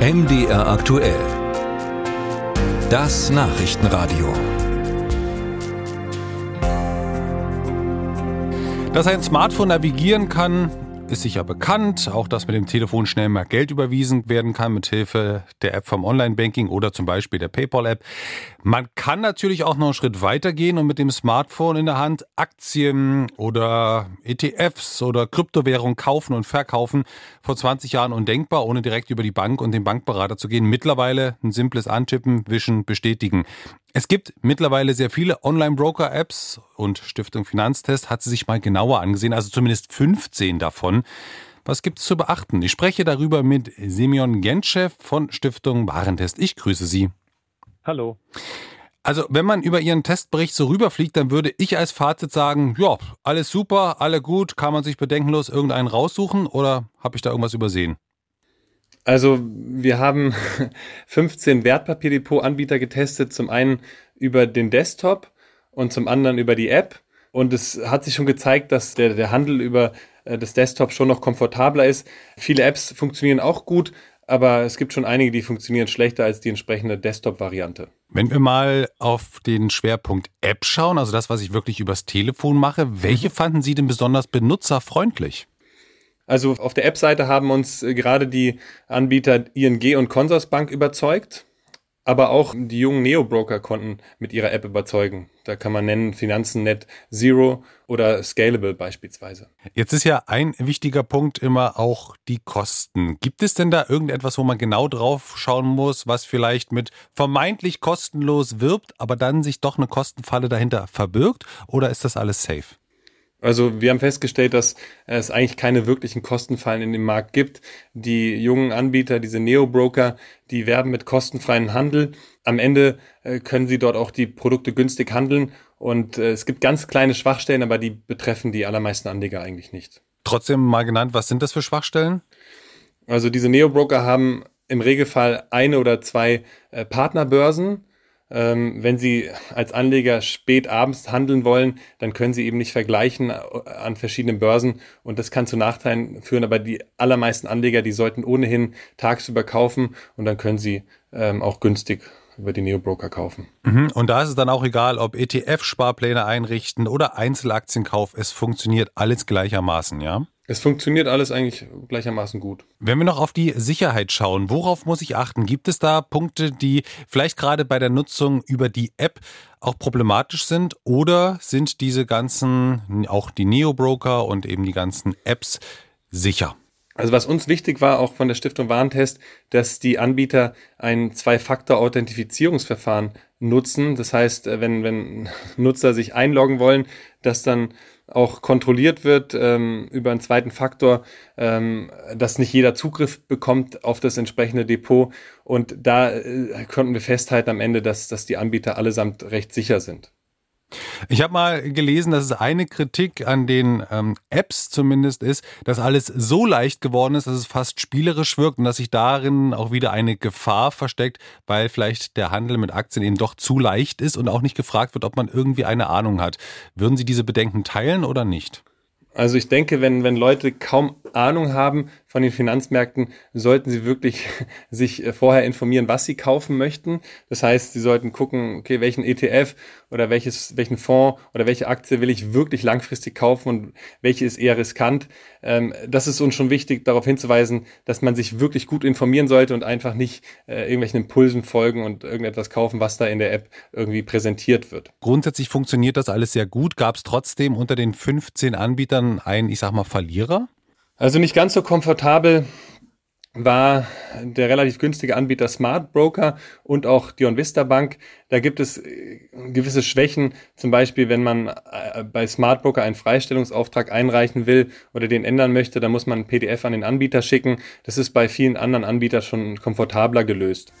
MDR aktuell. Das Nachrichtenradio. Dass ein Smartphone navigieren kann, ist sicher bekannt. Auch, dass mit dem Telefon schnell mal Geld überwiesen werden kann mit Hilfe der App vom Online-Banking oder zum Beispiel der PayPal-App. Man kann natürlich auch noch einen Schritt weiter gehen und mit dem Smartphone in der Hand Aktien oder ETFs oder Kryptowährungen kaufen und verkaufen. Vor 20 Jahren undenkbar, ohne direkt über die Bank und den Bankberater zu gehen. Mittlerweile ein simples Antippen, Wischen, Bestätigen. Es gibt mittlerweile sehr viele Online-Broker-Apps und Stiftung Finanztest hat sie sich mal genauer angesehen, also zumindest 15 davon. Was gibt es zu beachten? Ich spreche darüber mit Semyon Gentschew von Stiftung Warentest. Ich grüße Sie. Hallo. Also, wenn man über Ihren Testbericht so rüberfliegt, dann würde ich als Fazit sagen, ja, alles super, alle gut, kann man sich bedenkenlos irgendeinen raussuchen oder habe ich da irgendwas übersehen? Also wir haben 15 Wertpapierdepot-Anbieter getestet, zum einen über den Desktop und zum anderen über die App. Und es hat sich schon gezeigt, dass der, der Handel über äh, das Desktop schon noch komfortabler ist. Viele Apps funktionieren auch gut, aber es gibt schon einige, die funktionieren schlechter als die entsprechende Desktop-Variante. Wenn wir mal auf den Schwerpunkt App schauen, also das, was ich wirklich übers Telefon mache, welche fanden Sie denn besonders benutzerfreundlich? Also auf der App-Seite haben uns äh, gerade die Anbieter ING und Consorsbank überzeugt, aber auch die jungen Neo-Broker konnten mit ihrer App überzeugen. Da kann man nennen Finanzen.net Zero oder Scalable beispielsweise. Jetzt ist ja ein wichtiger Punkt immer auch die Kosten. Gibt es denn da irgendetwas, wo man genau drauf schauen muss, was vielleicht mit vermeintlich kostenlos wirbt, aber dann sich doch eine Kostenfalle dahinter verbirgt? Oder ist das alles safe? Also wir haben festgestellt, dass es eigentlich keine wirklichen Kostenfallen in dem Markt gibt. Die jungen Anbieter, diese Neo-Broker, die werben mit kostenfreien Handel. Am Ende äh, können sie dort auch die Produkte günstig handeln. Und äh, es gibt ganz kleine Schwachstellen, aber die betreffen die allermeisten Anleger eigentlich nicht. Trotzdem mal genannt, was sind das für Schwachstellen? Also diese Neo-Broker haben im Regelfall eine oder zwei äh, Partnerbörsen ähm, wenn Sie als Anleger spät abends handeln wollen, dann können Sie eben nicht vergleichen äh, an verschiedenen Börsen und das kann zu Nachteilen führen. Aber die allermeisten Anleger, die sollten ohnehin tagsüber kaufen und dann können Sie ähm, auch günstig über die Neo-Broker kaufen. Mhm. Und da ist es dann auch egal, ob ETF-Sparpläne einrichten oder Einzelaktienkauf. Es funktioniert alles gleichermaßen, ja? Es funktioniert alles eigentlich gleichermaßen gut. Wenn wir noch auf die Sicherheit schauen, worauf muss ich achten? Gibt es da Punkte, die vielleicht gerade bei der Nutzung über die App auch problematisch sind? Oder sind diese ganzen, auch die Neo-Broker und eben die ganzen Apps sicher? Also was uns wichtig war, auch von der Stiftung Warentest, dass die Anbieter ein Zwei-Faktor-Authentifizierungsverfahren nutzen. Das heißt, wenn, wenn Nutzer sich einloggen wollen, dass dann auch kontrolliert wird ähm, über einen zweiten Faktor, ähm, dass nicht jeder Zugriff bekommt auf das entsprechende Depot. Und da äh, konnten wir festhalten am Ende, dass, dass die Anbieter allesamt recht sicher sind. Ich habe mal gelesen, dass es eine Kritik an den ähm, Apps zumindest ist, dass alles so leicht geworden ist, dass es fast spielerisch wirkt und dass sich darin auch wieder eine Gefahr versteckt, weil vielleicht der Handel mit Aktien eben doch zu leicht ist und auch nicht gefragt wird, ob man irgendwie eine Ahnung hat. Würden Sie diese Bedenken teilen oder nicht? Also ich denke, wenn, wenn Leute kaum Ahnung haben von den Finanzmärkten, sollten sie wirklich sich äh, vorher informieren, was sie kaufen möchten. Das heißt, sie sollten gucken, okay, welchen ETF oder welches, welchen Fonds oder welche Aktie will ich wirklich langfristig kaufen und welche ist eher riskant. Ähm, das ist uns schon wichtig, darauf hinzuweisen, dass man sich wirklich gut informieren sollte und einfach nicht äh, irgendwelchen Impulsen folgen und irgendetwas kaufen, was da in der App irgendwie präsentiert wird. Grundsätzlich funktioniert das alles sehr gut. Gab es trotzdem unter den 15 Anbietern einen, ich sag mal, Verlierer? Also nicht ganz so komfortabel war der relativ günstige Anbieter Smart Broker und auch Dion Vista Bank. Da gibt es äh, gewisse Schwächen, zum Beispiel wenn man äh, bei Smart Broker einen Freistellungsauftrag einreichen will oder den ändern möchte, dann muss man ein PDF an den Anbieter schicken. Das ist bei vielen anderen Anbietern schon komfortabler gelöst.